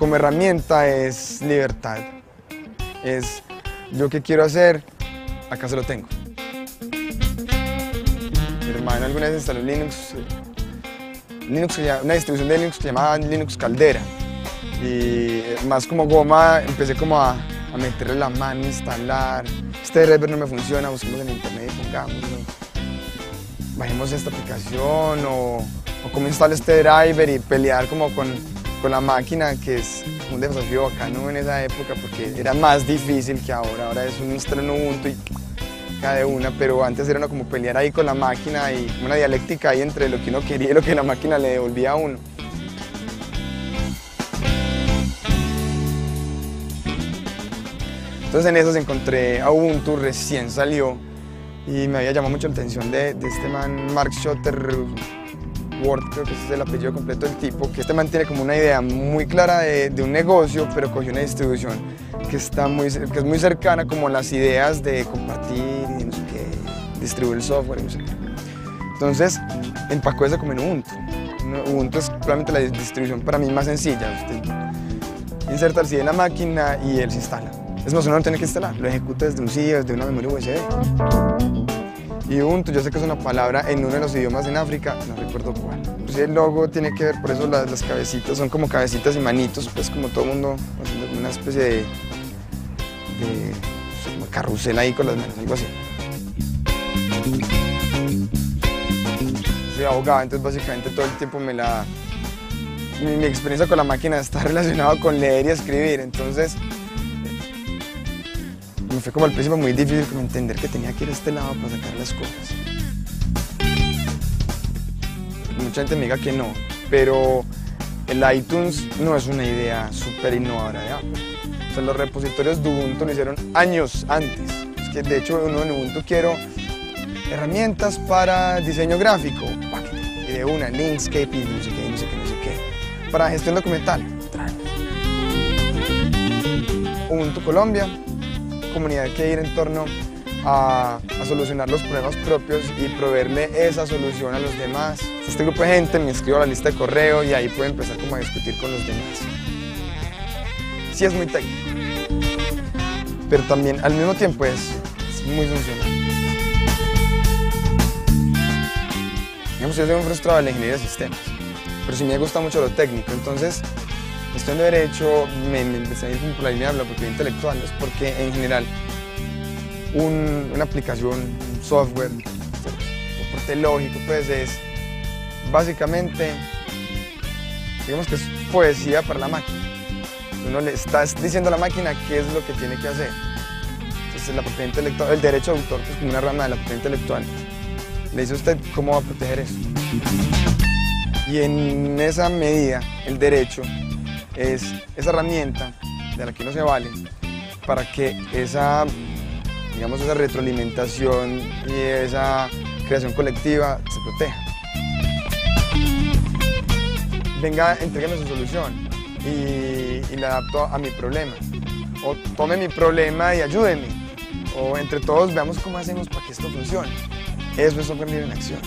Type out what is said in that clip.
como herramienta es libertad. Es yo qué quiero hacer, acá se lo tengo. Mi hermano alguna vez instaló Linux, Linux una distribución de Linux que llamaba Linux Caldera. Y más como goma empecé como a, meterle la mano, instalar. Este driver no me funciona, busquemos en internet y pongámoslo. Bajemos esta aplicación o, o cómo instalo este driver y pelear como con, con la máquina, que es un desafío bacano en esa época porque era más difícil que ahora. Ahora es un en Ubuntu y cada una, pero antes era como pelear ahí con la máquina y una dialéctica ahí entre lo que uno quería y lo que la máquina le devolvía a uno. Entonces en eso encontré a Ubuntu, recién salió y me había llamado mucho la atención de, este man Mark Shutterworth, creo que ese es el apellido completo del tipo, que este man tiene como una idea muy clara de, de un negocio, pero cogió una distribución que, está muy, que es muy cercana como las ideas de compartir y no sé qué, distribuir el software y no sé qué. Entonces, empacó eso como en Ubuntu. Ubuntu es probablemente la distribución para mí más sencilla. Usted inserta el CD en la máquina y él se instala. Es más, uno no tiene que instalar, lo ejecuta desde un CD, desde una memoria USB. Y Ubuntu, yo sé que es una palabra en uno de los idiomas en África, no recuerdo cuál. Pues el logo tiene que ver, por eso las, las cabecitas son como cabecitas y manitos, pues como todo el mundo haciendo una especie de de como carrusel ahí con las manos, algo así. Soy abogado, entonces básicamente todo el tiempo me la... Mi, experiencia con la máquina está relacionada con leer y escribir, entonces me fue como al principio muy difícil como entender que tenía que ir a este lado para sacar las cosas. Mucha gente me diga que no, pero el iTunes no es una idea súper innovadora de Apple los repositorios de Ubuntu lo hicieron años antes. Es que de hecho uno en Ubuntu quiero herramientas para diseño gráfico, y de una, Linkscape y no sé qué, no sé qué, no sé qué. Para gestión documental, Ubuntu Colombia, comunidad que ir en torno a, solucionar los problemas propios y proveerle esa solución a los demás. Este grupo de gente me inscribo a la lista de correo y ahí puedo empezar como a discutir con los demás sí es muy técnico, pero también al mismo tiempo es, muy funcional. Yo soy un frustrado de la ingeniería de sistemas, pero sí me gusta mucho lo técnico, entonces estudiando Derecho me, me empecé a ir por la línea de la propiedad intelectual, es porque en general una aplicación, un software, soporte lógico, pues es básicamente, digamos que es poesía para la máquina. Uno le está diciendo a la máquina qué es lo que tiene que hacer. Entonces la propiedad intelectual, el derecho de autor, que es como una rama de la propiedad intelectual, le dice a usted cómo va a proteger eso. Y en esa medida, el derecho es esa herramienta de la que uno se vale para que esa, digamos, esa retroalimentación y esa creación colectiva se proteja. Venga, entrégueme su solución y, le adapto a mi problema. O tome mi problema y ayúdeme. O entre todos veamos cómo hacemos para que esto funcione. Eso es aprender en acción.